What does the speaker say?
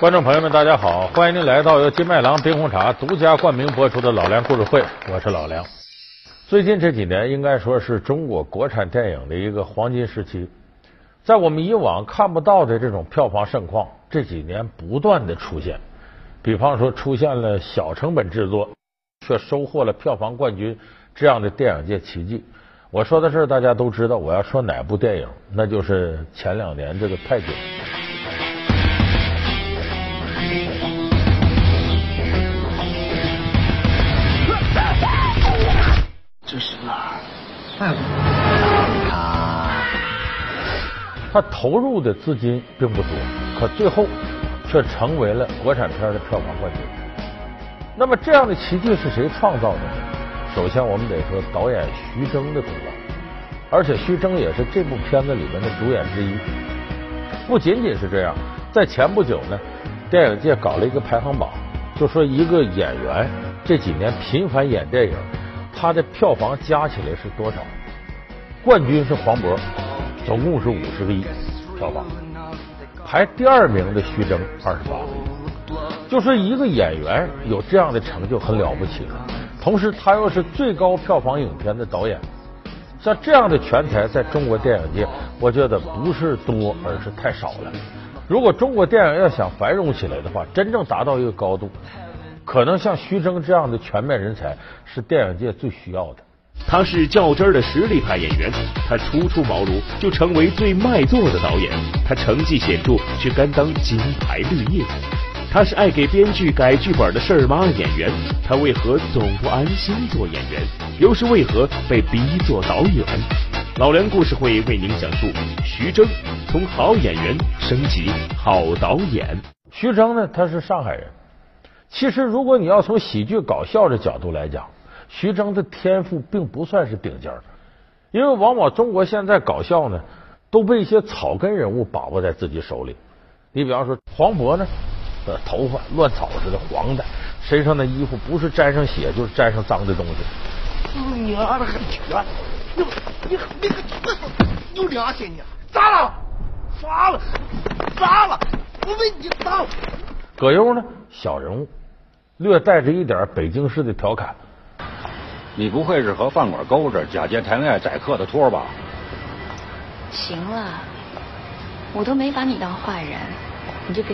观众朋友们，大家好！欢迎您来到由金麦郎冰红茶独家冠名播出的《老梁故事会》，我是老梁。最近这几年应该说是中国国产电影的一个黄金时期，在我们以往看不到的这种票房盛况，这几年不断的出现。比方说，出现了小成本制作却收获了票房冠军这样的电影界奇迹。我说的事，大家都知道我要说哪部电影，那就是前两年这个《泰囧》。他投入的资金并不多，可最后却成为了国产片的票房冠军。那么这样的奇迹是谁创造的呢？首先我们得说导演徐峥的功劳，而且徐峥也是这部片子里面的主演之一。不仅仅是这样，在前不久呢，电影界搞了一个排行榜，就说一个演员这几年频繁演电影。他的票房加起来是多少？冠军是黄渤，总共是五十个亿票房。排第二名的徐峥二十八个亿。就说一个演员有这样的成就很了不起了，同时他又是最高票房影片的导演，像这样的全才在中国电影界，我觉得不是多，而是太少了。如果中国电影要想繁荣起来的话，真正达到一个高度。可能像徐峥这样的全面人才是电影界最需要的。他是较真儿的实力派演员，他初出茅庐就成为最卖座的导演，他成绩显著却甘当金牌绿叶。他是爱给编剧改剧本的事儿妈演员，他为何总不安心做演员，又是为何被逼做导演？老梁故事会为您讲述徐峥从好演员升级好导演。徐峥呢，他是上海人。其实，如果你要从喜剧搞笑的角度来讲，徐峥的天赋并不算是顶尖儿，因为往往中国现在搞笑呢，都被一些草根人物把握在自己手里。你比方说黄渤呢，的头发乱草似的黄的，身上的衣服不是沾上血就是沾上脏的东西。你丫的很全，你你你有良心你咋了？砸了？砸了？我问你砸了？葛优呢，小人物。略带着一点北京市的调侃，你不会是和饭馆勾着假借谈恋爱宰客的托吧？行了，我都没把你当坏人，你就别。